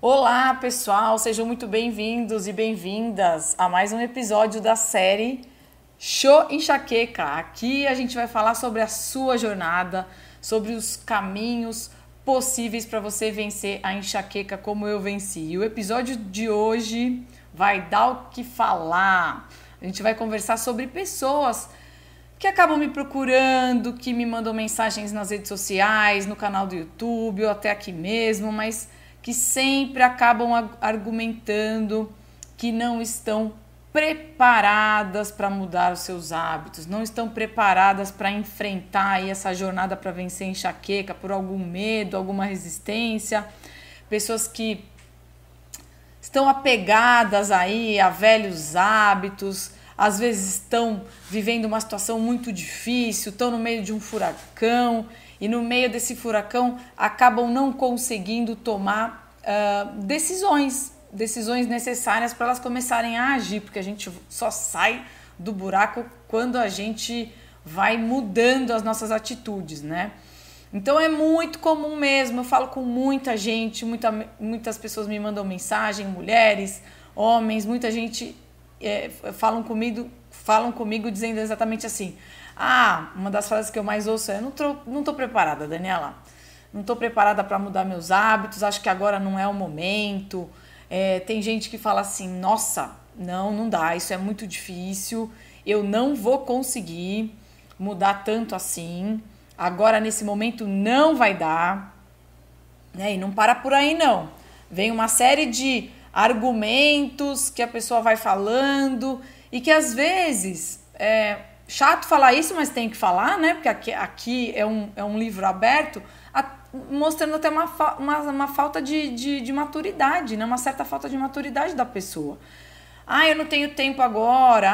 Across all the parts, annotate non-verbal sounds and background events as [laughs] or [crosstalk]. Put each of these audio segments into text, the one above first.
Olá, pessoal, sejam muito bem-vindos e bem-vindas a mais um episódio da série Show Enxaqueca. Aqui a gente vai falar sobre a sua jornada, sobre os caminhos possíveis para você vencer a enxaqueca como eu venci. E o episódio de hoje vai dar o que falar. A gente vai conversar sobre pessoas que acabam me procurando, que me mandam mensagens nas redes sociais, no canal do YouTube ou até aqui mesmo, mas que sempre acabam argumentando que não estão preparadas para mudar os seus hábitos, não estão preparadas para enfrentar essa jornada para vencer enxaqueca por algum medo, alguma resistência, pessoas que estão apegadas aí a velhos hábitos, às vezes estão vivendo uma situação muito difícil, estão no meio de um furacão e no meio desse furacão acabam não conseguindo tomar uh, decisões, decisões necessárias para elas começarem a agir, porque a gente só sai do buraco quando a gente vai mudando as nossas atitudes, né? Então é muito comum mesmo, eu falo com muita gente, muita, muitas pessoas me mandam mensagem, mulheres, homens, muita gente é, falam comigo, falam comigo dizendo exatamente assim: ah, uma das frases que eu mais ouço é: não tô, não tô preparada, Daniela. Não tô preparada para mudar meus hábitos, acho que agora não é o momento. É, tem gente que fala assim: nossa, não, não dá, isso é muito difícil, eu não vou conseguir mudar tanto assim. Agora, nesse momento, não vai dar. Né? E não para por aí, não. Vem uma série de argumentos que a pessoa vai falando e que às vezes é, chato falar isso, mas tem que falar, né? Porque aqui, aqui é, um, é um livro aberto, a, mostrando até uma, uma, uma falta de, de, de, maturidade, né? Uma certa falta de maturidade da pessoa. Ah, eu não tenho tempo agora.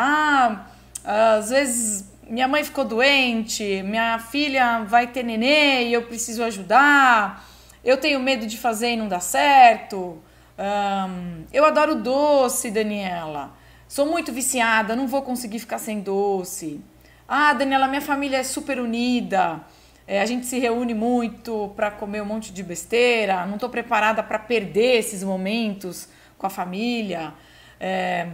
Ah, às vezes minha mãe ficou doente, minha filha vai ter nenê e eu preciso ajudar. Eu tenho medo de fazer e não dar certo. Um, eu adoro doce, Daniela. Sou muito viciada, não vou conseguir ficar sem doce. Ah, Daniela, minha família é super unida. É, a gente se reúne muito para comer um monte de besteira. Não estou preparada para perder esses momentos com a família. É,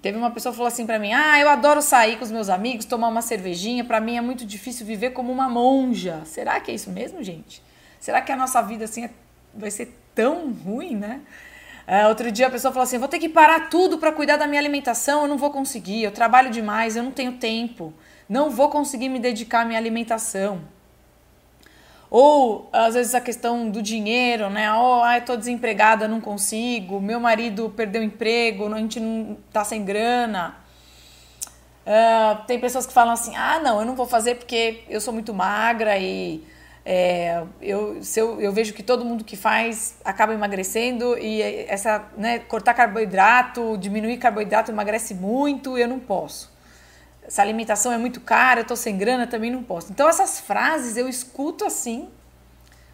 teve uma pessoa que falou assim para mim: Ah, eu adoro sair com os meus amigos, tomar uma cervejinha. Para mim é muito difícil viver como uma monja. Será que é isso mesmo, gente? Será que a nossa vida assim é, vai ser tão ruim, né? É, outro dia a pessoa falou assim: vou ter que parar tudo para cuidar da minha alimentação, eu não vou conseguir, eu trabalho demais, eu não tenho tempo, não vou conseguir me dedicar à minha alimentação. Ou às vezes a questão do dinheiro, né? Oh, ah, eu tô desempregada, não consigo, meu marido perdeu emprego, a gente não tá sem grana. Uh, tem pessoas que falam assim: ah, não, eu não vou fazer porque eu sou muito magra e é, eu, se eu, eu vejo que todo mundo que faz acaba emagrecendo e essa né, cortar carboidrato, diminuir carboidrato emagrece muito, eu não posso. Essa alimentação é muito cara, eu estou sem grana, também não posso. Então essas frases eu escuto assim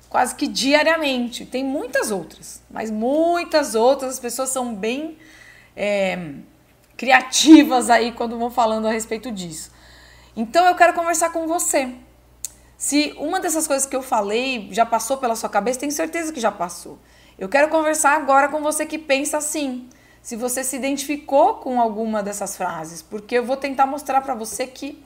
quase que diariamente. Tem muitas outras, mas muitas outras. As pessoas são bem é, criativas aí quando vão falando a respeito disso. Então eu quero conversar com você. Se uma dessas coisas que eu falei já passou pela sua cabeça, tenho certeza que já passou. Eu quero conversar agora com você que pensa assim. Se você se identificou com alguma dessas frases, porque eu vou tentar mostrar para você que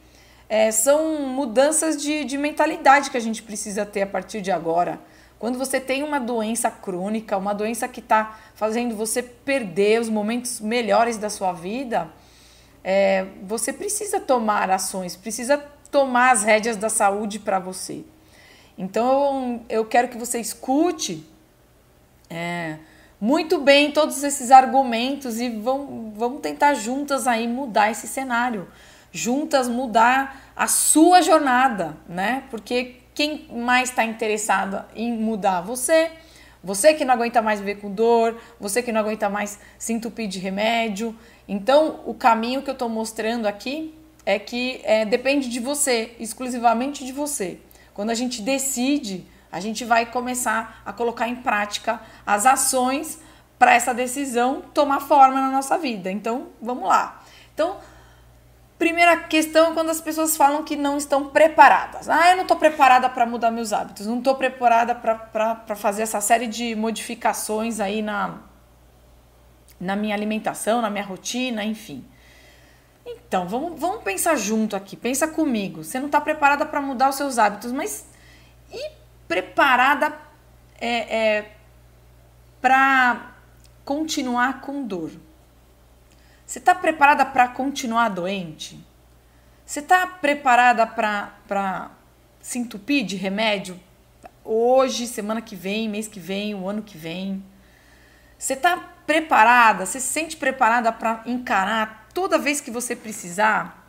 é, são mudanças de, de mentalidade que a gente precisa ter a partir de agora. Quando você tem uma doença crônica, uma doença que está fazendo você perder os momentos melhores da sua vida, é, você precisa tomar ações, precisa tomar as rédeas da saúde para você. Então eu quero que você escute é, muito bem todos esses argumentos e vamos, vamos tentar juntas aí mudar esse cenário, juntas mudar a sua jornada, né? Porque quem mais está interessado em mudar você, você que não aguenta mais viver com dor, você que não aguenta mais se entupir de remédio. Então, o caminho que eu estou mostrando aqui é que é, depende de você, exclusivamente de você. Quando a gente decide, a gente vai começar a colocar em prática as ações para essa decisão tomar forma na nossa vida. Então, vamos lá. Então, Primeira questão é quando as pessoas falam que não estão preparadas. Ah, eu não estou preparada para mudar meus hábitos, não estou preparada para fazer essa série de modificações aí na, na minha alimentação, na minha rotina, enfim. Então, vamos, vamos pensar junto aqui, pensa comigo. Você não está preparada para mudar os seus hábitos, mas e preparada é, é, para continuar com dor? Você está preparada para continuar doente? Você está preparada para se entupir de remédio hoje, semana que vem, mês que vem, o ano que vem? Você está preparada? Você se sente preparada para encarar toda vez que você precisar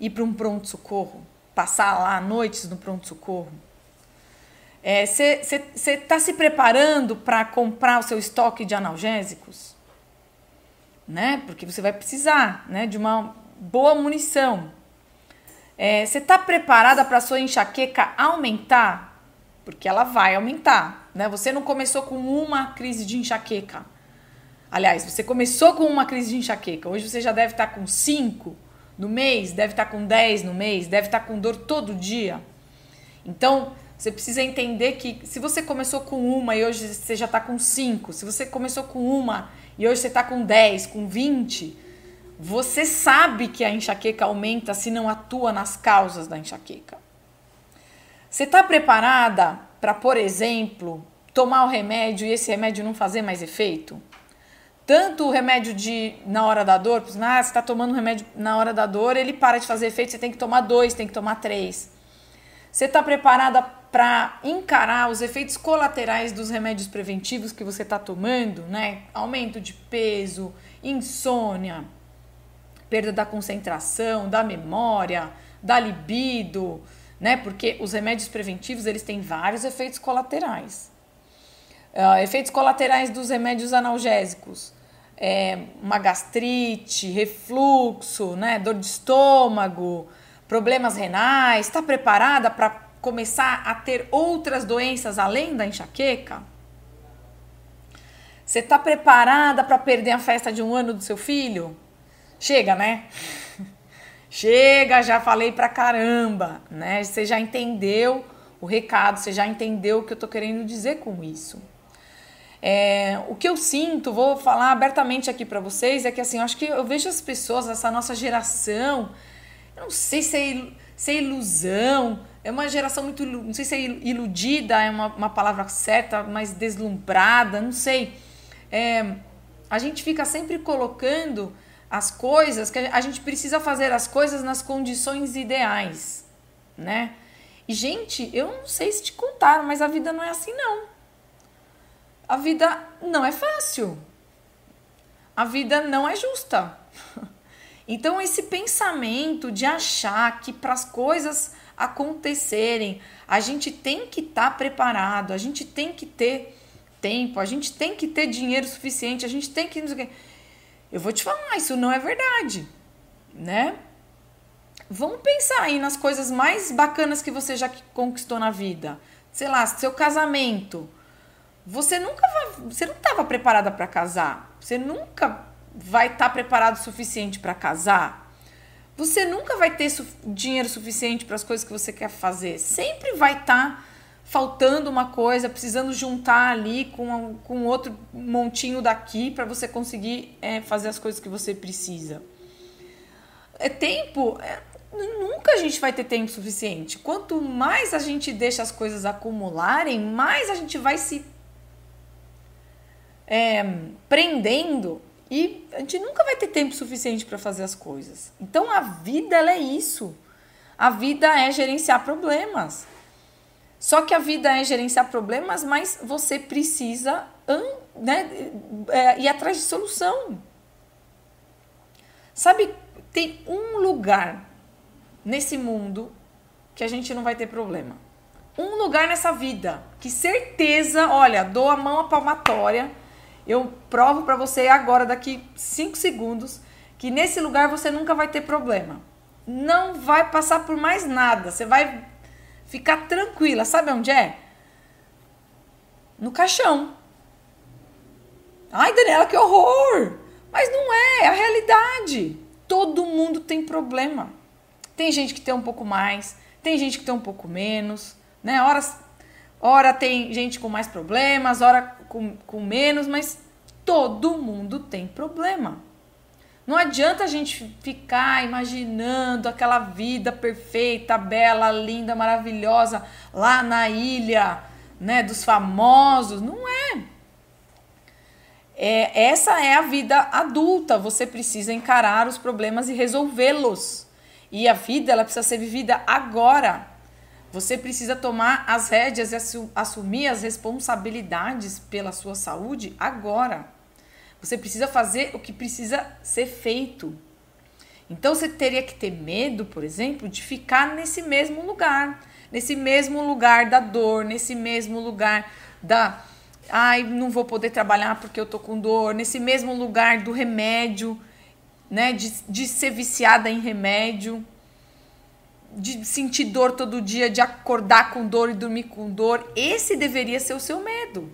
ir para um pronto-socorro? Passar lá noites no pronto-socorro? Você é, está se preparando para comprar o seu estoque de analgésicos? né? Porque você vai precisar, né? De uma boa munição. É, você está preparada para a sua enxaqueca aumentar? Porque ela vai aumentar, né? Você não começou com uma crise de enxaqueca. Aliás, você começou com uma crise de enxaqueca. Hoje você já deve estar com 5 no mês, deve estar com 10 no mês, deve estar com dor todo dia. Então, você precisa entender que se você começou com uma e hoje você já está com 5, se você começou com uma e hoje você está com 10, com 20, você sabe que a enxaqueca aumenta se não atua nas causas da enxaqueca. Você está preparada para, por exemplo, tomar o remédio e esse remédio não fazer mais efeito? Tanto o remédio de na hora da dor, ah, você está tomando o remédio na hora da dor, ele para de fazer efeito, você tem que tomar dois, tem que tomar três. Você está preparada para encarar os efeitos colaterais dos remédios preventivos que você está tomando, né? Aumento de peso, insônia, perda da concentração, da memória, da libido, né? Porque os remédios preventivos eles têm vários efeitos colaterais. Uh, efeitos colaterais dos remédios analgésicos. É, uma gastrite, refluxo, né, dor de estômago, problemas renais, está preparada para começar a ter outras doenças além da enxaqueca? Você está preparada para perder a festa de um ano do seu filho? Chega, né? [laughs] Chega, já falei pra caramba, né? Você já entendeu o recado, você já entendeu o que eu tô querendo dizer com isso. É, o que eu sinto, vou falar abertamente aqui para vocês, é que assim, eu acho que eu vejo as pessoas, essa nossa geração, eu não sei se é, se é ilusão, é uma geração muito, não sei se é iludida, é uma, uma palavra certa, mas deslumbrada, não sei. É, a gente fica sempre colocando as coisas, que a gente precisa fazer as coisas nas condições ideais, né? E, gente, eu não sei se te contaram, mas a vida não é assim, não. A vida não é fácil. A vida não é justa. [laughs] Então, esse pensamento de achar que para as coisas acontecerem. A gente tem que estar tá preparado, a gente tem que ter tempo, a gente tem que ter dinheiro suficiente, a gente tem que. Eu vou te falar, isso não é verdade, né? Vamos pensar aí nas coisas mais bacanas que você já conquistou na vida. Sei lá, seu casamento. Você nunca vai, você não estava preparada para casar. Você nunca vai estar tá preparado o suficiente para casar. Você nunca vai ter su dinheiro suficiente para as coisas que você quer fazer. Sempre vai estar tá faltando uma coisa, precisando juntar ali com, com outro montinho daqui para você conseguir é, fazer as coisas que você precisa. É tempo. É, nunca a gente vai ter tempo suficiente. Quanto mais a gente deixa as coisas acumularem, mais a gente vai se é, prendendo e a gente nunca vai ter tempo suficiente para fazer as coisas. Então a vida ela é isso. A vida é gerenciar problemas. Só que a vida é gerenciar problemas, mas você precisa né, é, ir atrás de solução. Sabe, tem um lugar nesse mundo que a gente não vai ter problema. Um lugar nessa vida que certeza, olha, dou a mão à palmatória eu provo para você agora, daqui 5 segundos, que nesse lugar você nunca vai ter problema. Não vai passar por mais nada. Você vai ficar tranquila. Sabe onde é? No caixão. Ai, Daniela, que horror! Mas não é, é a realidade. todo mundo tem problema. Tem gente que tem um pouco mais, tem gente que tem um pouco menos, né? Horas, hora tem gente com mais problemas, hora com, com menos, mas todo mundo tem problema. Não adianta a gente ficar imaginando aquela vida perfeita, bela, linda, maravilhosa lá na ilha, né, dos famosos. Não é. é. Essa é a vida adulta. Você precisa encarar os problemas e resolvê-los. E a vida ela precisa ser vivida agora. Você precisa tomar as rédeas e assumir as responsabilidades pela sua saúde agora. Você precisa fazer o que precisa ser feito. Então você teria que ter medo, por exemplo, de ficar nesse mesmo lugar, nesse mesmo lugar da dor, nesse mesmo lugar da ai, não vou poder trabalhar porque eu tô com dor, nesse mesmo lugar do remédio, né, de, de ser viciada em remédio, de sentir dor todo dia, de acordar com dor e dormir com dor. Esse deveria ser o seu medo.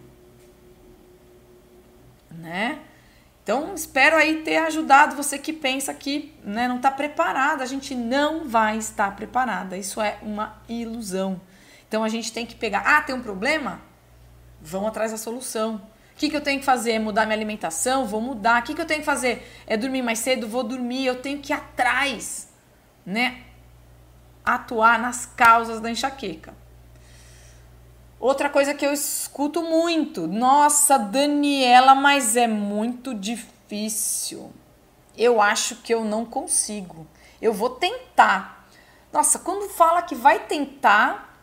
Né? Então, espero aí ter ajudado você que pensa que né, não está preparada. A gente não vai estar preparada. Isso é uma ilusão. Então, a gente tem que pegar. Ah, tem um problema? Vão atrás da solução. O que, que eu tenho que fazer? É mudar minha alimentação? Vou mudar. O que, que eu tenho que fazer? É dormir mais cedo? Vou dormir. Eu tenho que ir atrás, né? Atuar nas causas da enxaqueca. Outra coisa que eu escuto muito, nossa, Daniela, mas é muito difícil. Eu acho que eu não consigo. Eu vou tentar. Nossa, quando fala que vai tentar,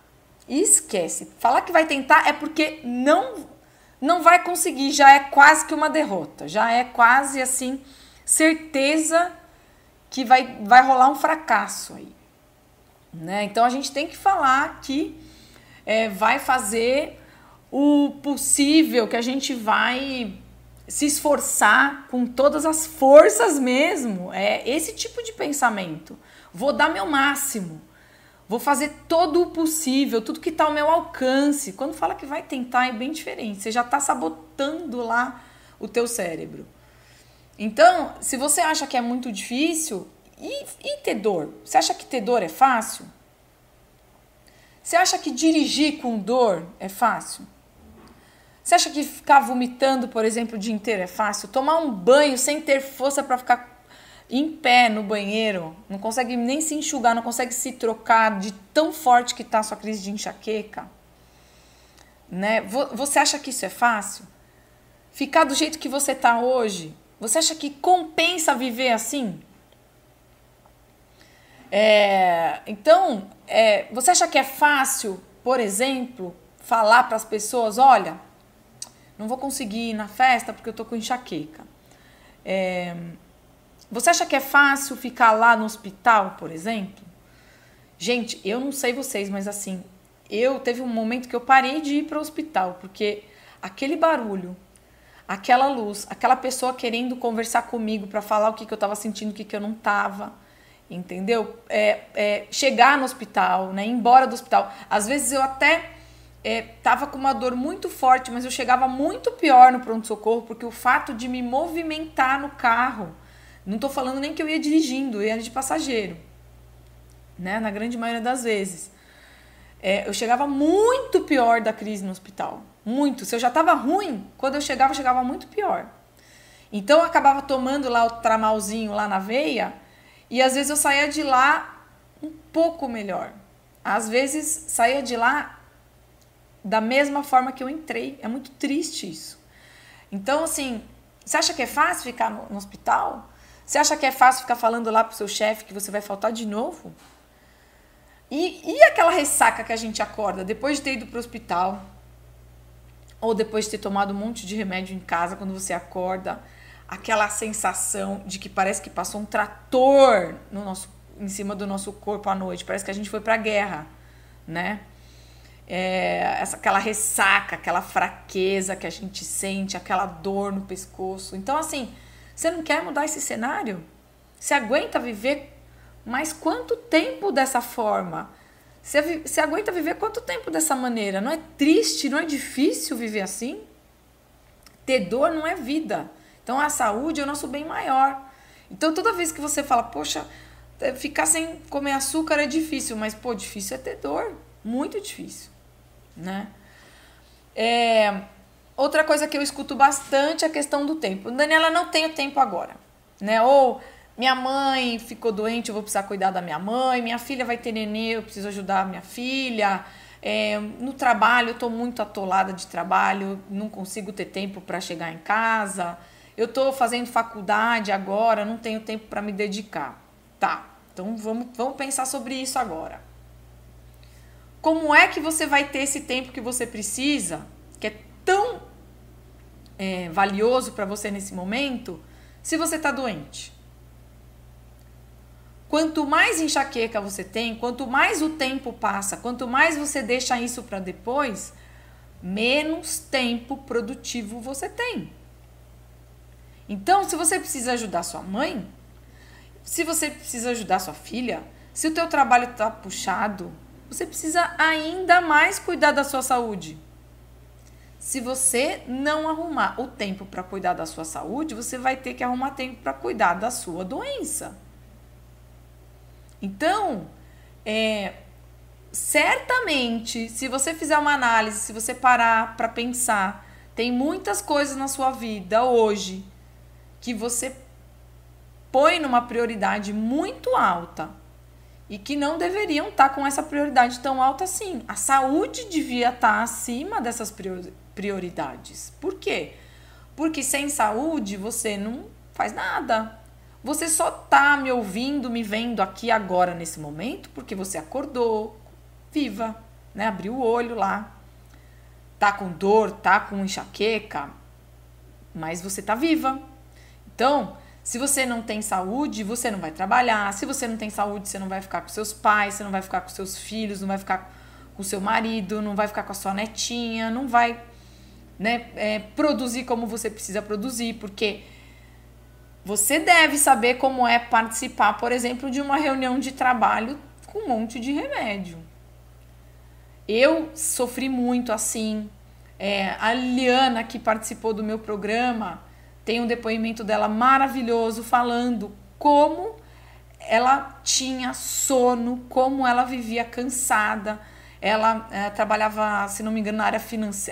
esquece. Falar que vai tentar é porque não não vai conseguir, já é quase que uma derrota, já é quase assim certeza que vai vai rolar um fracasso aí, né? Então a gente tem que falar que é, vai fazer o possível, que a gente vai se esforçar com todas as forças mesmo. É esse tipo de pensamento. Vou dar meu máximo. Vou fazer todo o possível, tudo que está ao meu alcance. Quando fala que vai tentar é bem diferente. Você já está sabotando lá o teu cérebro. Então, se você acha que é muito difícil, e, e ter dor? Você acha que ter dor é fácil? Você acha que dirigir com dor é fácil? Você acha que ficar vomitando, por exemplo, o dia inteiro é fácil? Tomar um banho sem ter força para ficar em pé no banheiro, não consegue nem se enxugar, não consegue se trocar de tão forte que está a sua crise de enxaqueca? Né? Você acha que isso é fácil? Ficar do jeito que você está hoje? Você acha que compensa viver assim? É, então, é, você acha que é fácil, por exemplo, falar para as pessoas: olha, não vou conseguir ir na festa porque eu tô com enxaqueca? É, você acha que é fácil ficar lá no hospital, por exemplo? Gente, eu não sei vocês, mas assim, eu teve um momento que eu parei de ir para o hospital porque aquele barulho, aquela luz, aquela pessoa querendo conversar comigo para falar o que, que eu estava sentindo, o que, que eu não estava entendeu? É, é, chegar no hospital, né? Ir embora do hospital. Às vezes eu até é, tava com uma dor muito forte, mas eu chegava muito pior no pronto-socorro, porque o fato de me movimentar no carro, não tô falando nem que eu ia dirigindo, eu ia de passageiro, né? Na grande maioria das vezes. É, eu chegava muito pior da crise no hospital. Muito. Se eu já tava ruim, quando eu chegava, eu chegava muito pior. Então eu acabava tomando lá o tramalzinho lá na veia e às vezes eu saía de lá um pouco melhor. Às vezes saía de lá da mesma forma que eu entrei. É muito triste isso. Então, assim, você acha que é fácil ficar no, no hospital? Você acha que é fácil ficar falando lá pro seu chefe que você vai faltar de novo? E, e aquela ressaca que a gente acorda depois de ter ido pro hospital? Ou depois de ter tomado um monte de remédio em casa quando você acorda? Aquela sensação de que parece que passou um trator no nosso, em cima do nosso corpo à noite, parece que a gente foi para a guerra, né? É, essa, aquela ressaca, aquela fraqueza que a gente sente, aquela dor no pescoço. Então, assim, você não quer mudar esse cenário? Você aguenta viver mais quanto tempo dessa forma? Você, você aguenta viver quanto tempo dessa maneira? Não é triste, não é difícil viver assim? Ter dor não é vida. Então a saúde é o nosso bem maior. Então toda vez que você fala, poxa, é, ficar sem comer açúcar é difícil, mas pô, difícil é ter dor, muito difícil, né? É, outra coisa que eu escuto bastante é a questão do tempo. Daniela, não tenho tempo agora, né? Ou minha mãe ficou doente, eu vou precisar cuidar da minha mãe, minha filha vai ter nenê, eu preciso ajudar a minha filha. É, no trabalho, eu estou muito atolada de trabalho, não consigo ter tempo para chegar em casa. Eu estou fazendo faculdade agora, não tenho tempo para me dedicar. Tá, então vamos, vamos pensar sobre isso agora. Como é que você vai ter esse tempo que você precisa, que é tão é, valioso para você nesse momento, se você está doente? Quanto mais enxaqueca você tem, quanto mais o tempo passa, quanto mais você deixa isso para depois, menos tempo produtivo você tem. Então, se você precisa ajudar sua mãe, se você precisa ajudar sua filha, se o teu trabalho está puxado, você precisa ainda mais cuidar da sua saúde. Se você não arrumar o tempo para cuidar da sua saúde, você vai ter que arrumar tempo para cuidar da sua doença. Então, é, certamente, se você fizer uma análise, se você parar para pensar, tem muitas coisas na sua vida hoje que você põe numa prioridade muito alta e que não deveriam estar tá com essa prioridade tão alta assim. A saúde devia estar tá acima dessas prioridades. Por quê? Porque sem saúde você não faz nada. Você só tá me ouvindo, me vendo aqui agora nesse momento porque você acordou viva, né? Abriu o olho lá. Tá com dor, tá com enxaqueca, mas você tá viva. Então, se você não tem saúde, você não vai trabalhar. Se você não tem saúde, você não vai ficar com seus pais, você não vai ficar com seus filhos, não vai ficar com seu marido, não vai ficar com a sua netinha, não vai né, é, produzir como você precisa produzir, porque você deve saber como é participar, por exemplo, de uma reunião de trabalho com um monte de remédio. Eu sofri muito assim. É, a Liana, que participou do meu programa, tem um depoimento dela maravilhoso falando como ela tinha sono, como ela vivia cansada. Ela é, trabalhava, se não me engano, na área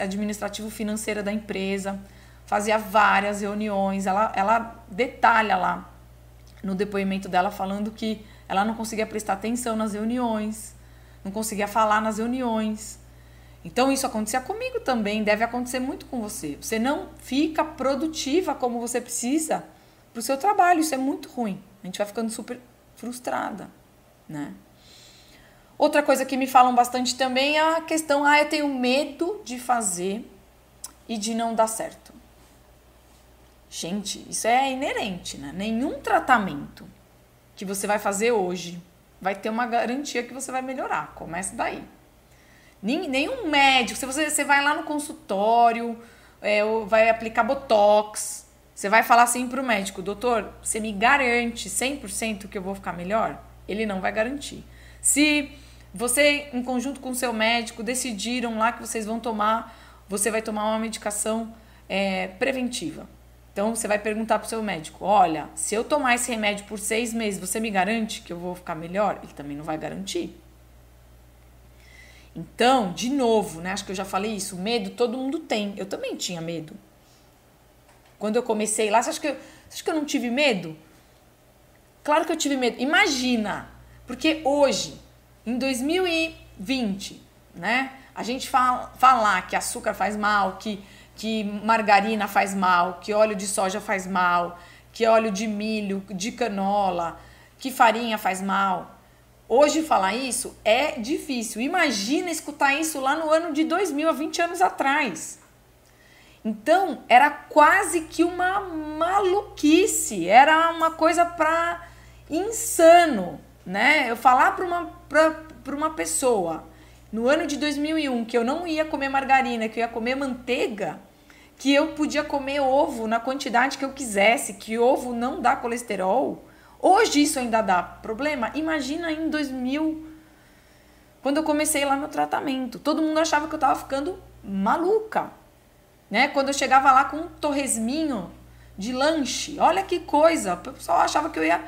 administrativo-financeira da empresa, fazia várias reuniões. Ela, ela detalha lá no depoimento dela falando que ela não conseguia prestar atenção nas reuniões, não conseguia falar nas reuniões. Então isso acontecia comigo também, deve acontecer muito com você. Você não fica produtiva como você precisa para o seu trabalho, isso é muito ruim. A gente vai ficando super frustrada, né? Outra coisa que me falam bastante também é a questão, ah, eu tenho medo de fazer e de não dar certo. Gente, isso é inerente, né? Nenhum tratamento que você vai fazer hoje vai ter uma garantia que você vai melhorar. Comece daí. Nenhum médico, se você, você vai lá no consultório, é, vai aplicar botox, você vai falar assim para o médico, doutor, você me garante 100% que eu vou ficar melhor? Ele não vai garantir. Se você, em conjunto com o seu médico, decidiram lá que vocês vão tomar, você vai tomar uma medicação é, preventiva. Então você vai perguntar para o seu médico: olha, se eu tomar esse remédio por seis meses, você me garante que eu vou ficar melhor? Ele também não vai garantir. Então, de novo, né? Acho que eu já falei isso. Medo todo mundo tem. Eu também tinha medo. Quando eu comecei lá, você acha que eu, você acha que eu não tive medo? Claro que eu tive medo. Imagina, porque hoje, em 2020, né? A gente fala, falar que açúcar faz mal, que, que margarina faz mal, que óleo de soja faz mal, que óleo de milho, de canola, que farinha faz mal. Hoje falar isso é difícil. Imagina escutar isso lá no ano de 2000, há 20 anos atrás. Então, era quase que uma maluquice, era uma coisa para insano, né? Eu falar para uma, pra, uma pessoa no ano de 2001 que eu não ia comer margarina, que eu ia comer manteiga, que eu podia comer ovo na quantidade que eu quisesse, que ovo não dá colesterol, Hoje isso ainda dá problema. Imagina em 2000, quando eu comecei lá no tratamento. Todo mundo achava que eu tava ficando maluca. Né? Quando eu chegava lá com um torresminho de lanche. Olha que coisa. O pessoal achava que eu ia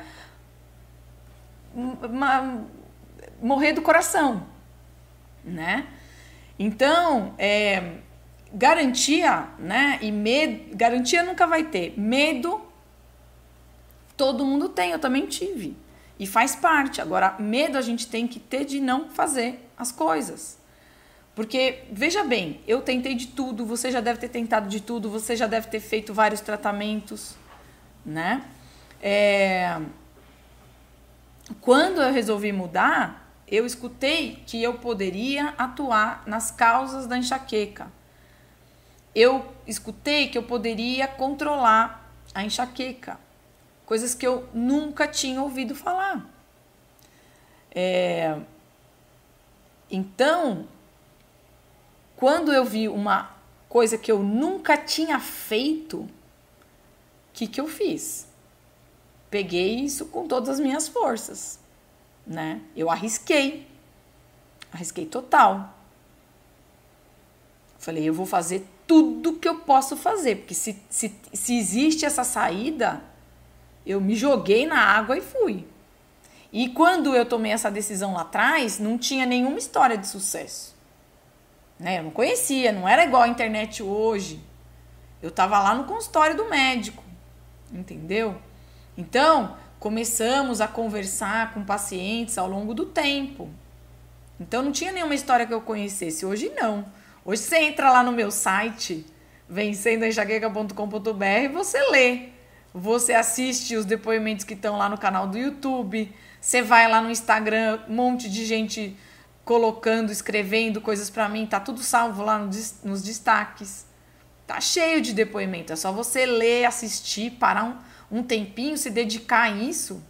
morrer do coração, né? Então, é, garantia, né? E medo, garantia nunca vai ter. Medo, todo mundo tem, eu também tive. E faz parte. Agora, medo a gente tem que ter de não fazer as coisas. Porque, veja bem, eu tentei de tudo, você já deve ter tentado de tudo, você já deve ter feito vários tratamentos, né? É... Quando eu resolvi mudar, eu escutei que eu poderia atuar nas causas da enxaqueca. Eu escutei que eu poderia controlar a enxaqueca, coisas que eu nunca tinha ouvido falar. É... Então, quando eu vi uma coisa que eu nunca tinha feito, o que, que eu fiz? Peguei isso com todas as minhas forças, né? Eu arrisquei, arrisquei total. Falei, eu vou fazer tudo que eu posso fazer, porque se, se, se existe essa saída, eu me joguei na água e fui. E quando eu tomei essa decisão lá atrás, não tinha nenhuma história de sucesso. Né? Eu não conhecia, não era igual a internet hoje. Eu estava lá no consultório do médico, entendeu? Então, começamos a conversar com pacientes ao longo do tempo. Então, não tinha nenhuma história que eu conhecesse. Hoje, não. Hoje, você entra lá no meu site, vencendoenxaqueca.com.br, e você lê. Você assiste os depoimentos que estão lá no canal do YouTube. Você vai lá no Instagram, um monte de gente colocando, escrevendo coisas para mim, tá tudo salvo lá no, nos destaques. Tá cheio de depoimento, é só você ler, assistir, parar um, um tempinho, se dedicar a isso,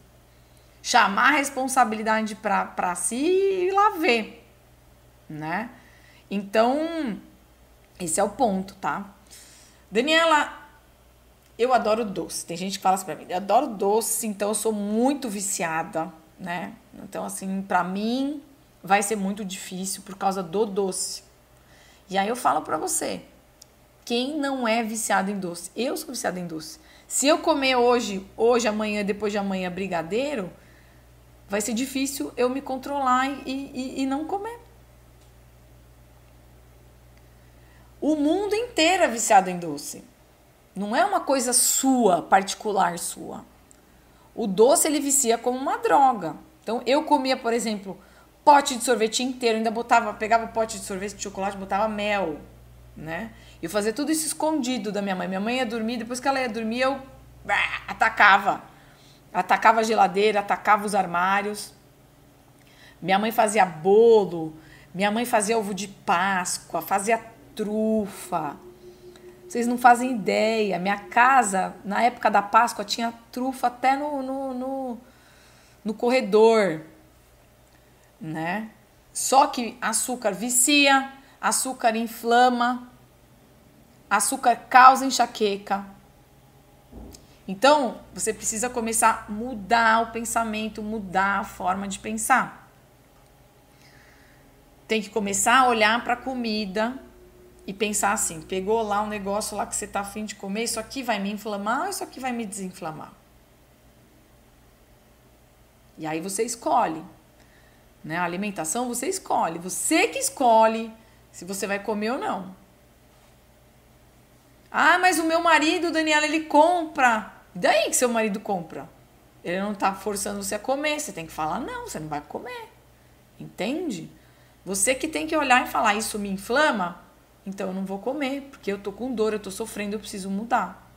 chamar a responsabilidade para si e ir lá ver, né? Então, esse é o ponto, tá? Daniela, eu adoro doce. Tem gente que fala assim pra mim, eu adoro doce, então eu sou muito viciada, né? Então, assim, pra mim, vai ser muito difícil por causa do doce. E aí eu falo para você, quem não é viciado em doce? Eu sou viciada em doce. Se eu comer hoje, hoje, amanhã, depois de amanhã brigadeiro, vai ser difícil eu me controlar e, e, e não comer. O mundo inteiro é viciado em doce. Não é uma coisa sua, particular sua. O doce ele vicia como uma droga. Então eu comia, por exemplo, pote de sorvete inteiro, ainda botava, pegava pote de sorvete de chocolate, botava mel, né? Eu fazia tudo isso escondido da minha mãe. Minha mãe ia dormir, depois que ela ia dormir, eu atacava. Atacava a geladeira, atacava os armários. Minha mãe fazia bolo, minha mãe fazia ovo de Páscoa, fazia trufa. Vocês não fazem ideia. Minha casa, na época da Páscoa, tinha trufa até no, no, no, no corredor né? Só que açúcar vicia, açúcar inflama, açúcar causa enxaqueca. Então, você precisa começar a mudar o pensamento, mudar a forma de pensar. Tem que começar a olhar para a comida e pensar assim: pegou lá um negócio lá que você está afim de comer, isso aqui vai me inflamar isso aqui vai me desinflamar? E aí você escolhe. Né? A alimentação você escolhe, você que escolhe se você vai comer ou não. Ah, mas o meu marido, Daniela, ele compra. E daí que seu marido compra? Ele não está forçando você a comer. Você tem que falar, não, você não vai comer. Entende? Você que tem que olhar e falar, isso me inflama? Então eu não vou comer, porque eu tô com dor, eu tô sofrendo, eu preciso mudar.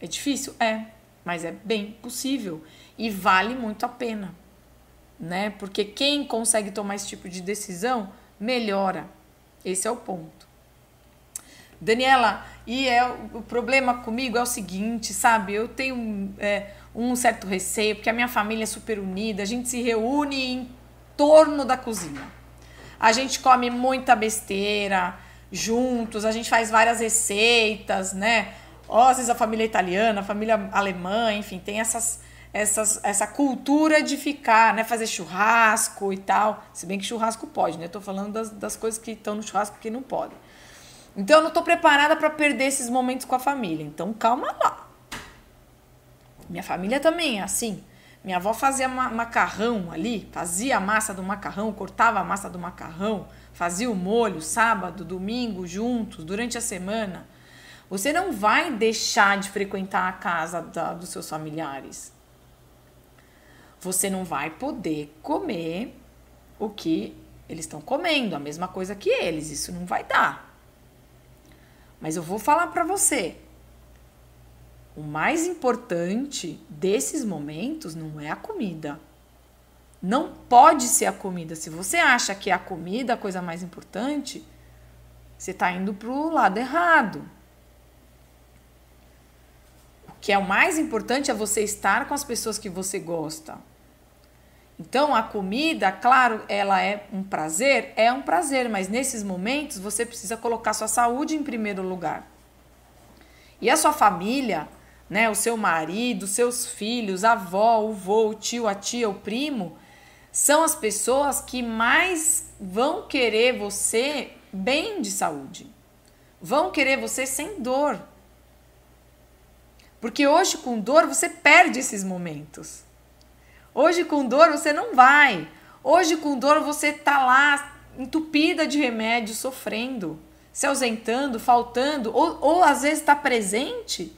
É difícil? É, mas é bem possível e vale muito a pena né? Porque quem consegue tomar esse tipo de decisão melhora. Esse é o ponto. Daniela, e é o problema comigo é o seguinte, sabe? Eu tenho é, um certo receio, porque a minha família é super unida, a gente se reúne em torno da cozinha. A gente come muita besteira juntos, a gente faz várias receitas, né? Ó, às vezes a família italiana, a família alemã, enfim, tem essas essas, essa cultura de ficar, né? Fazer churrasco e tal. Se bem que churrasco pode, né? Eu tô falando das, das coisas que estão no churrasco que não podem. Então eu não tô preparada para perder esses momentos com a família. Então calma lá. Minha família também é assim. Minha avó fazia macarrão ali, fazia a massa do macarrão, cortava a massa do macarrão, fazia o molho sábado, domingo, juntos, durante a semana. Você não vai deixar de frequentar a casa da, dos seus familiares. Você não vai poder comer o que eles estão comendo, a mesma coisa que eles. Isso não vai dar. Mas eu vou falar para você. O mais importante desses momentos não é a comida. Não pode ser a comida. Se você acha que é a comida a coisa mais importante, você está indo para o lado errado. O que é o mais importante é você estar com as pessoas que você gosta. Então, a comida, claro, ela é um prazer, é um prazer, mas nesses momentos você precisa colocar sua saúde em primeiro lugar. E a sua família, né, o seu marido, seus filhos, a avó, o vô, o tio, a tia, o primo, são as pessoas que mais vão querer você bem de saúde. Vão querer você sem dor. Porque hoje com dor você perde esses momentos. Hoje com dor você não vai. Hoje com dor você tá lá entupida de remédio, sofrendo, se ausentando, faltando, ou, ou às vezes está presente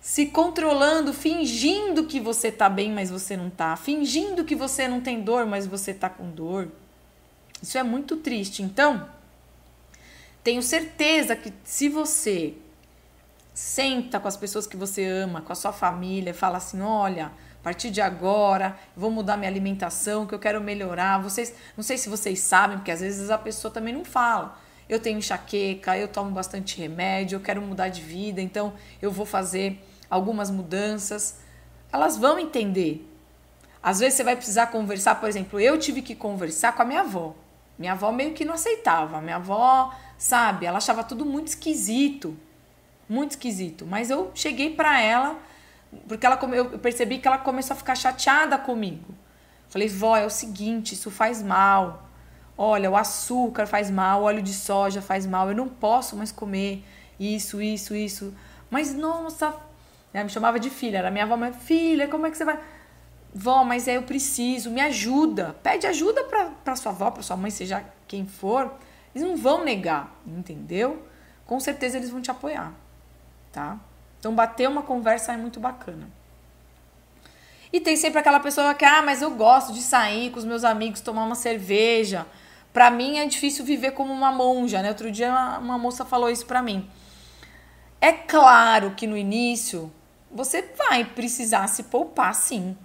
se controlando, fingindo que você tá bem, mas você não tá, fingindo que você não tem dor, mas você tá com dor. Isso é muito triste. Então, tenho certeza que se você senta com as pessoas que você ama, com a sua família, fala assim: "Olha, a partir de agora, vou mudar minha alimentação, que eu quero melhorar". Vocês, não sei se vocês sabem, porque às vezes a pessoa também não fala. Eu tenho enxaqueca, eu tomo bastante remédio, eu quero mudar de vida, então eu vou fazer algumas mudanças, elas vão entender. Às vezes você vai precisar conversar, por exemplo, eu tive que conversar com a minha avó. Minha avó meio que não aceitava. Minha avó, sabe, ela achava tudo muito esquisito. Muito esquisito. Mas eu cheguei para ela, porque ela, eu percebi que ela começou a ficar chateada comigo. Falei, vó, é o seguinte, isso faz mal. Olha, o açúcar faz mal, o óleo de soja faz mal, eu não posso mais comer isso, isso, isso. Mas nossa, ela me chamava de filha, era minha avó, mas filha, como é que você vai? Vó, mas é eu preciso, me ajuda. Pede ajuda para sua avó, para sua mãe, seja quem for. Eles não vão negar, entendeu? Com certeza eles vão te apoiar, tá? Então bater uma conversa é muito bacana. E tem sempre aquela pessoa que, ah, mas eu gosto de sair com os meus amigos, tomar uma cerveja. Para mim é difícil viver como uma monja, né? Outro dia uma, uma moça falou isso para mim. É claro que no início você vai precisar se poupar sim.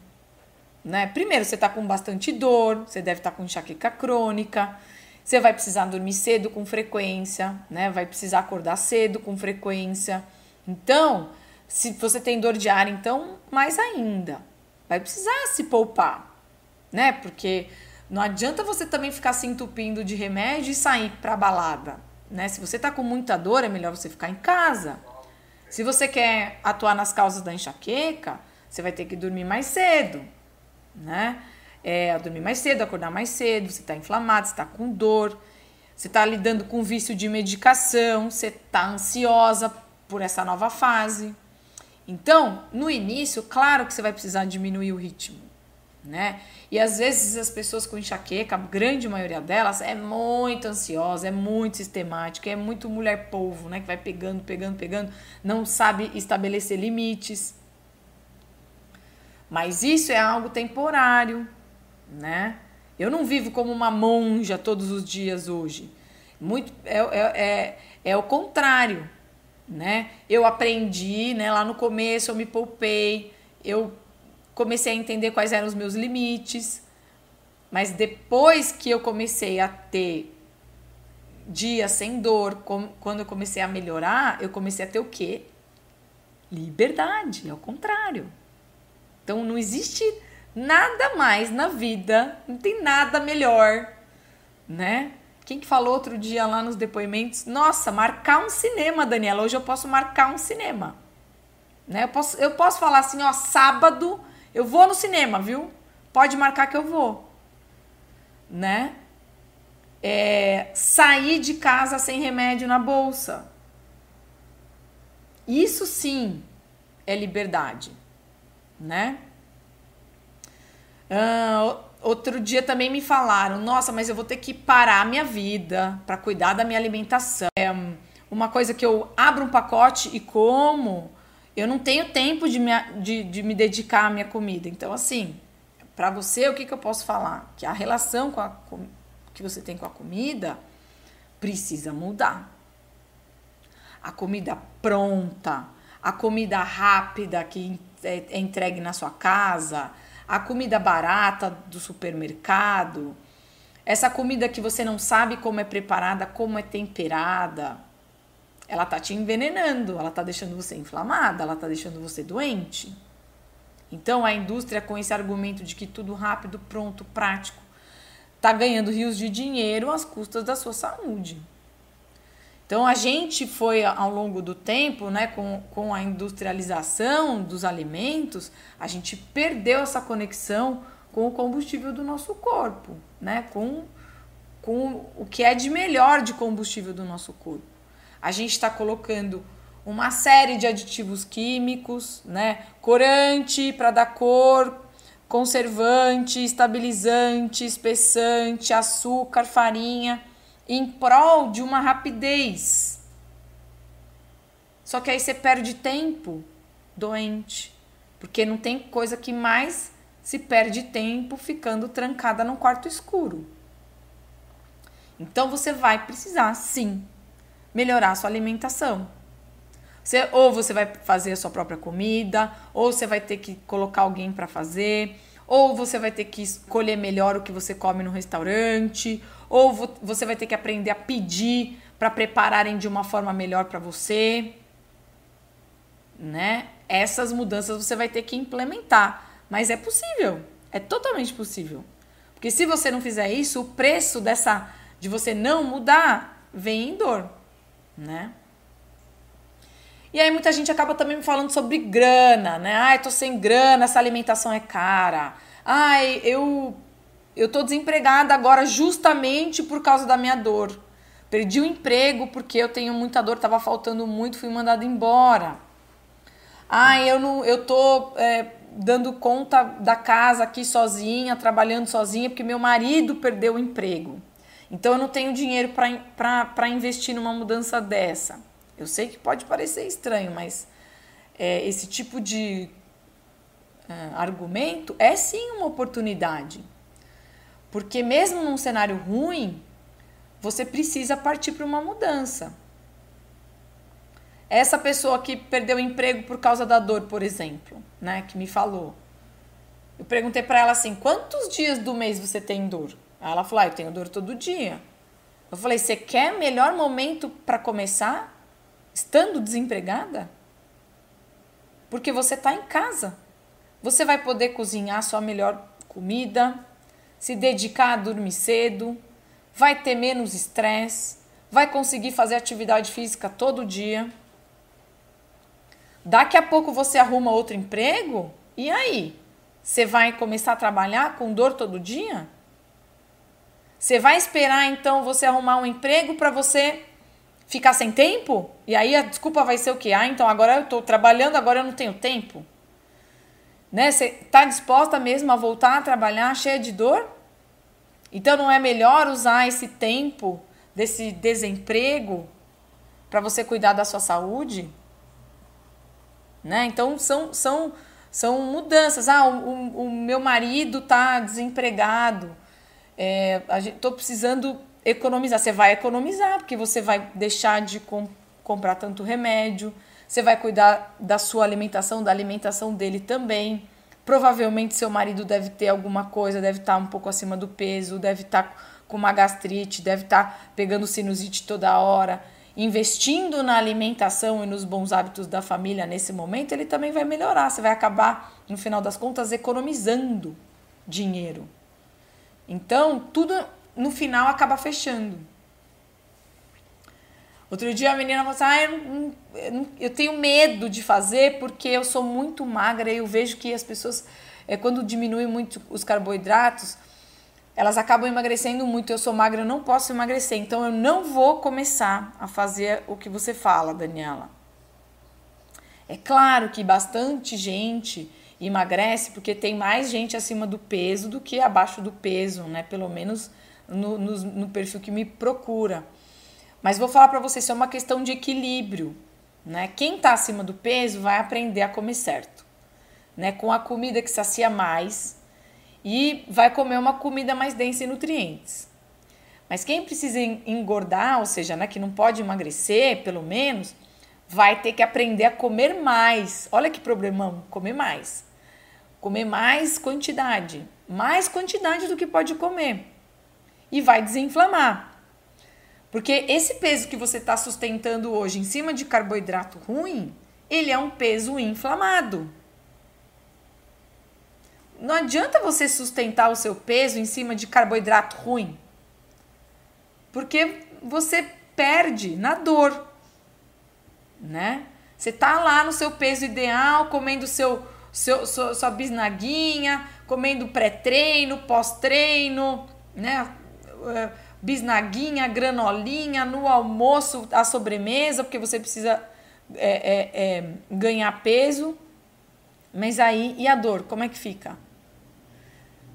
Né? Primeiro, você está com bastante dor, você deve estar tá com enxaqueca crônica, você vai precisar dormir cedo com frequência, né? vai precisar acordar cedo com frequência. Então, se você tem dor de ar, então, mais ainda. Vai precisar se poupar, né? Porque não adianta você também ficar se entupindo de remédio e sair para balada, né? Se você está com muita dor, é melhor você ficar em casa. Se você quer atuar nas causas da enxaqueca, você vai ter que dormir mais cedo, né? É, dormir mais cedo, acordar mais cedo, você está inflamado, você está com dor, você está lidando com vício de medicação, você está ansiosa por essa nova fase. Então, no início, claro que você vai precisar diminuir o ritmo né? E às vezes as pessoas com enxaqueca, a grande maioria delas, é muito ansiosa, é muito sistemática, é muito mulher polvo, né? Que vai pegando, pegando, pegando, não sabe estabelecer limites. Mas isso é algo temporário, né? Eu não vivo como uma monja todos os dias hoje. Muito é, é, é, é o contrário, né? Eu aprendi, né? Lá no começo eu me poupei, eu comecei a entender quais eram os meus limites. Mas depois que eu comecei a ter dias sem dor, quando eu comecei a melhorar, eu comecei a ter o quê? Liberdade, ao contrário. Então não existe nada mais na vida, não tem nada melhor, né? Quem que falou outro dia lá nos depoimentos? Nossa, marcar um cinema, Daniela. Hoje eu posso marcar um cinema. Né? Eu, posso, eu posso falar assim, ó, sábado eu vou no cinema, viu? Pode marcar que eu vou. Né? É, sair de casa sem remédio na bolsa. Isso sim é liberdade. né? Uh, outro dia também me falaram, nossa, mas eu vou ter que parar a minha vida para cuidar da minha alimentação. É uma coisa que eu abro um pacote e como, eu não tenho tempo de me, de, de me dedicar à minha comida. Então, assim, para você, o que, que eu posso falar? Que a relação com a, com, que você tem com a comida precisa mudar. A comida pronta, a comida rápida que é, é entregue na sua casa, a comida barata do supermercado, essa comida que você não sabe como é preparada, como é temperada, ela tá te envenenando, ela tá deixando você inflamada, ela tá deixando você doente. Então a indústria com esse argumento de que tudo rápido, pronto, prático, tá ganhando rios de dinheiro às custas da sua saúde. Então a gente foi ao longo do tempo, né, com, com a industrialização dos alimentos, a gente perdeu essa conexão com o combustível do nosso corpo, né, com, com o que é de melhor de combustível do nosso corpo. A gente está colocando uma série de aditivos químicos, né, corante para dar cor, conservante, estabilizante, espessante, açúcar, farinha em prol de uma rapidez. Só que aí você perde tempo doente, porque não tem coisa que mais se perde tempo ficando trancada num quarto escuro. Então você vai precisar, sim, melhorar a sua alimentação. Você, ou você vai fazer a sua própria comida, ou você vai ter que colocar alguém para fazer, ou você vai ter que escolher melhor o que você come no restaurante, ou você vai ter que aprender a pedir para prepararem de uma forma melhor para você, né? Essas mudanças você vai ter que implementar, mas é possível, é totalmente possível. Porque se você não fizer isso, o preço dessa de você não mudar vem em dor, né? E aí muita gente acaba também me falando sobre grana, né? Ai, tô sem grana, essa alimentação é cara. Ai, eu eu tô desempregada agora justamente por causa da minha dor. Perdi o emprego porque eu tenho muita dor, tava faltando muito, fui mandada embora. Ai, eu não, eu tô é, dando conta da casa aqui sozinha, trabalhando sozinha porque meu marido perdeu o emprego. Então eu não tenho dinheiro para investir numa mudança dessa. Eu sei que pode parecer estranho, mas é, esse tipo de é, argumento é sim uma oportunidade. Porque mesmo num cenário ruim, você precisa partir para uma mudança. Essa pessoa que perdeu o emprego por causa da dor, por exemplo, né, que me falou. Eu perguntei para ela assim: "Quantos dias do mês você tem dor?" Ela falou: ah, "Eu tenho dor todo dia." Eu falei: "Você quer melhor momento para começar estando desempregada?" Porque você está em casa. Você vai poder cozinhar sua melhor comida, se dedicar a dormir cedo, vai ter menos estresse, vai conseguir fazer atividade física todo dia. Daqui a pouco você arruma outro emprego, e aí? Você vai começar a trabalhar com dor todo dia? Você vai esperar então você arrumar um emprego para você ficar sem tempo? E aí a desculpa vai ser o quê? Ah, então agora eu estou trabalhando, agora eu não tenho tempo. Né? Você está disposta mesmo a voltar a trabalhar cheia de dor? Então não é melhor usar esse tempo desse desemprego para você cuidar da sua saúde? Né? Então são, são, são mudanças. Ah, o, o meu marido está desempregado. É, Estou precisando economizar. Você vai economizar, porque você vai deixar de com, comprar tanto remédio. Você vai cuidar da sua alimentação, da alimentação dele também. Provavelmente seu marido deve ter alguma coisa, deve estar um pouco acima do peso, deve estar com uma gastrite, deve estar pegando sinusite toda hora. Investindo na alimentação e nos bons hábitos da família nesse momento, ele também vai melhorar. Você vai acabar, no final das contas, economizando dinheiro. Então, tudo no final acaba fechando. Outro dia a menina falou assim: ah, eu, eu, tenho medo de fazer porque eu sou muito magra e eu vejo que as pessoas, é, quando diminuem muito os carboidratos, elas acabam emagrecendo muito. Eu sou magra, eu não posso emagrecer, então eu não vou começar a fazer o que você fala, Daniela. É claro que bastante gente emagrece porque tem mais gente acima do peso do que abaixo do peso, né? Pelo menos no, no, no perfil que me procura. Mas vou falar para vocês, isso é uma questão de equilíbrio, né? Quem está acima do peso vai aprender a comer certo, né? Com a comida que sacia mais e vai comer uma comida mais densa em nutrientes. Mas quem precisa engordar, ou seja, né, que não pode emagrecer, pelo menos, vai ter que aprender a comer mais. Olha que problemão, comer mais. Comer mais quantidade, mais quantidade do que pode comer. E vai desinflamar. Porque esse peso que você está sustentando hoje em cima de carboidrato ruim, ele é um peso inflamado. Não adianta você sustentar o seu peso em cima de carboidrato ruim. Porque você perde na dor né? Você tá lá no seu peso ideal, comendo seu, seu sua, sua bisnaguinha, comendo pré-treino, pós-treino, né? Eh, bisnaguinha, granolinha, no almoço, a sobremesa, porque você precisa é, é, é, ganhar peso. Mas aí, e a dor, como é que fica?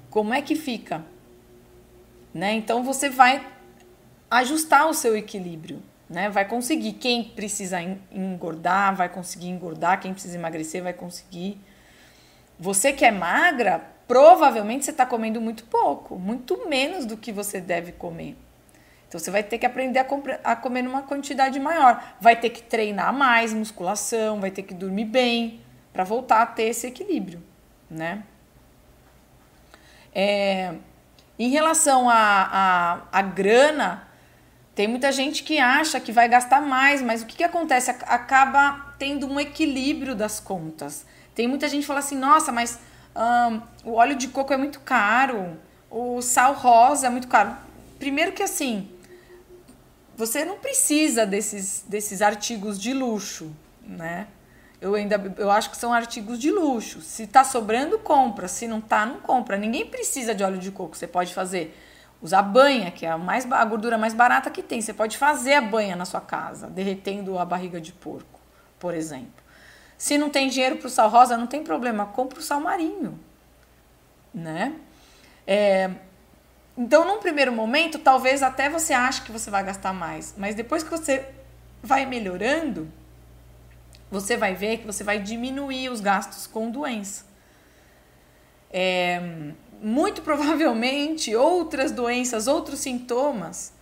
Como é que fica? Né? Então você vai ajustar o seu equilíbrio né? Vai conseguir. Quem precisa engordar, vai conseguir engordar. Quem precisa emagrecer, vai conseguir. Você que é magra, provavelmente você está comendo muito pouco, muito menos do que você deve comer. Então você vai ter que aprender a, comer numa quantidade maior. Vai ter que treinar mais musculação, vai ter que dormir bem para voltar a ter esse equilíbrio, né? É, em relação à a, a, a grana, tem muita gente que acha que vai gastar mais, mas o que, que acontece? Acaba tendo um equilíbrio das contas. Tem muita gente que fala assim: nossa, mas um, o óleo de coco é muito caro, o sal rosa é muito caro. Primeiro que assim, você não precisa desses, desses artigos de luxo, né? Eu ainda eu acho que são artigos de luxo. Se tá sobrando, compra. Se não tá, não compra. Ninguém precisa de óleo de coco. Você pode fazer Usar banha, que é a, mais, a gordura mais barata que tem. Você pode fazer a banha na sua casa, derretendo a barriga de porco, por exemplo. Se não tem dinheiro para o sal rosa, não tem problema, compra o sal marinho, né? É, então, num primeiro momento, talvez até você ache que você vai gastar mais, mas depois que você vai melhorando, você vai ver que você vai diminuir os gastos com doença. É, muito provavelmente outras doenças, outros sintomas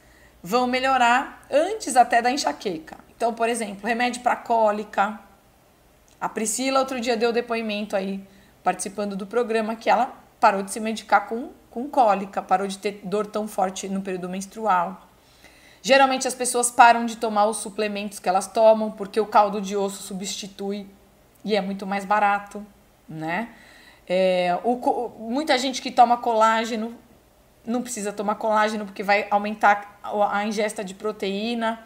vão melhorar antes até da enxaqueca. Então, por exemplo, remédio para cólica. A Priscila outro dia deu depoimento aí, participando do programa, que ela parou de se medicar com, com cólica, parou de ter dor tão forte no período menstrual. Geralmente as pessoas param de tomar os suplementos que elas tomam porque o caldo de osso substitui e é muito mais barato, né? É, o, muita gente que toma colágeno não precisa tomar colágeno porque vai aumentar a ingesta de proteína,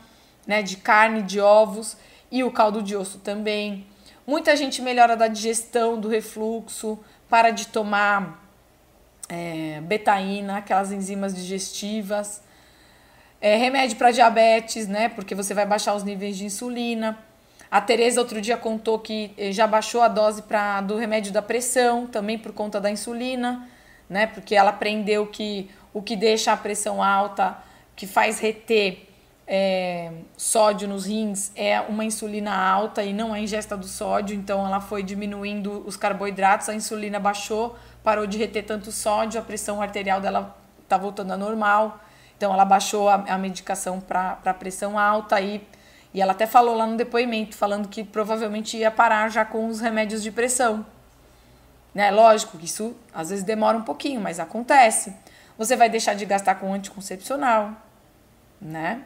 né, de carne, de ovos e o caldo de osso também. Muita gente melhora da digestão, do refluxo, para de tomar é, betaína, aquelas enzimas digestivas. É, remédio para diabetes, né? Porque você vai baixar os níveis de insulina. A Tereza outro dia contou que eh, já baixou a dose pra, do remédio da pressão, também por conta da insulina, né? Porque ela aprendeu que o que deixa a pressão alta, que faz reter é, sódio nos rins, é uma insulina alta e não a ingesta do sódio. Então ela foi diminuindo os carboidratos, a insulina baixou, parou de reter tanto sódio, a pressão arterial dela está voltando a normal. Então ela baixou a, a medicação para pressão alta e e ela até falou lá no depoimento, falando que provavelmente ia parar já com os remédios de pressão. Né? Lógico que isso às vezes demora um pouquinho, mas acontece. Você vai deixar de gastar com anticoncepcional, né?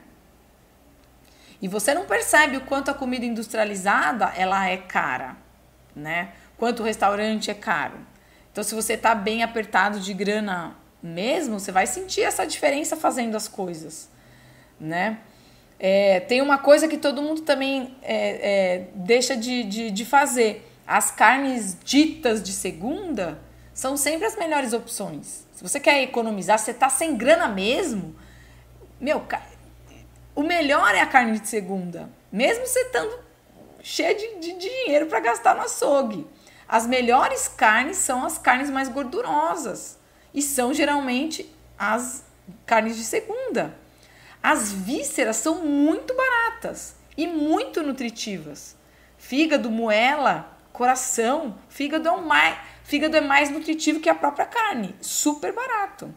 E você não percebe o quanto a comida industrializada ela é cara, né? Quanto o restaurante é caro. Então, se você tá bem apertado de grana mesmo, você vai sentir essa diferença fazendo as coisas, né? É, tem uma coisa que todo mundo também é, é, deixa de, de, de fazer. As carnes ditas de segunda são sempre as melhores opções. Se você quer economizar, você tá sem grana mesmo, meu, o melhor é a carne de segunda. Mesmo você estando cheio de, de dinheiro para gastar no açougue. As melhores carnes são as carnes mais gordurosas e são geralmente as carnes de segunda. As vísceras são muito baratas e muito nutritivas. Fígado, moela, coração, fígado é, um mais, fígado é mais nutritivo que a própria carne, super barato.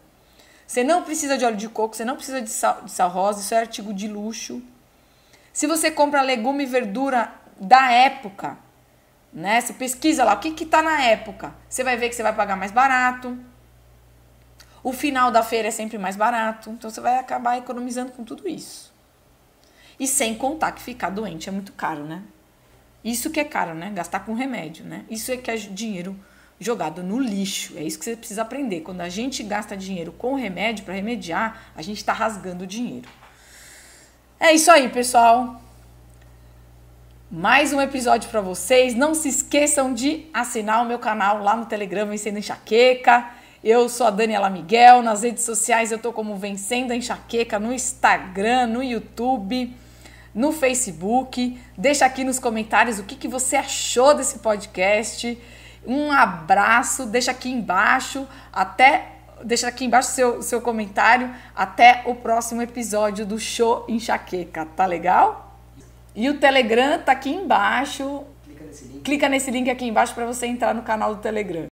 Você não precisa de óleo de coco, você não precisa de sal, de sal rosa, isso é artigo de luxo. Se você compra legume e verdura da época, né? Você pesquisa lá o que está na época, você vai ver que você vai pagar mais barato. O final da feira é sempre mais barato, então você vai acabar economizando com tudo isso. E sem contar que ficar doente é muito caro, né? Isso que é caro, né? Gastar com remédio, né? Isso é que é dinheiro jogado no lixo. É isso que você precisa aprender. Quando a gente gasta dinheiro com remédio para remediar, a gente está rasgando dinheiro. É isso aí, pessoal. Mais um episódio para vocês. Não se esqueçam de assinar o meu canal lá no Telegram Vencendo Enxaqueca. Eu sou a Daniela Miguel. Nas redes sociais eu tô como Vencendo a Enxaqueca no Instagram, no YouTube, no Facebook. Deixa aqui nos comentários o que, que você achou desse podcast. Um abraço, deixa aqui embaixo, até deixa aqui embaixo seu seu comentário até o próximo episódio do show enxaqueca, tá legal? E o Telegram tá aqui embaixo. Clica nesse link, Clica nesse link aqui embaixo para você entrar no canal do Telegram.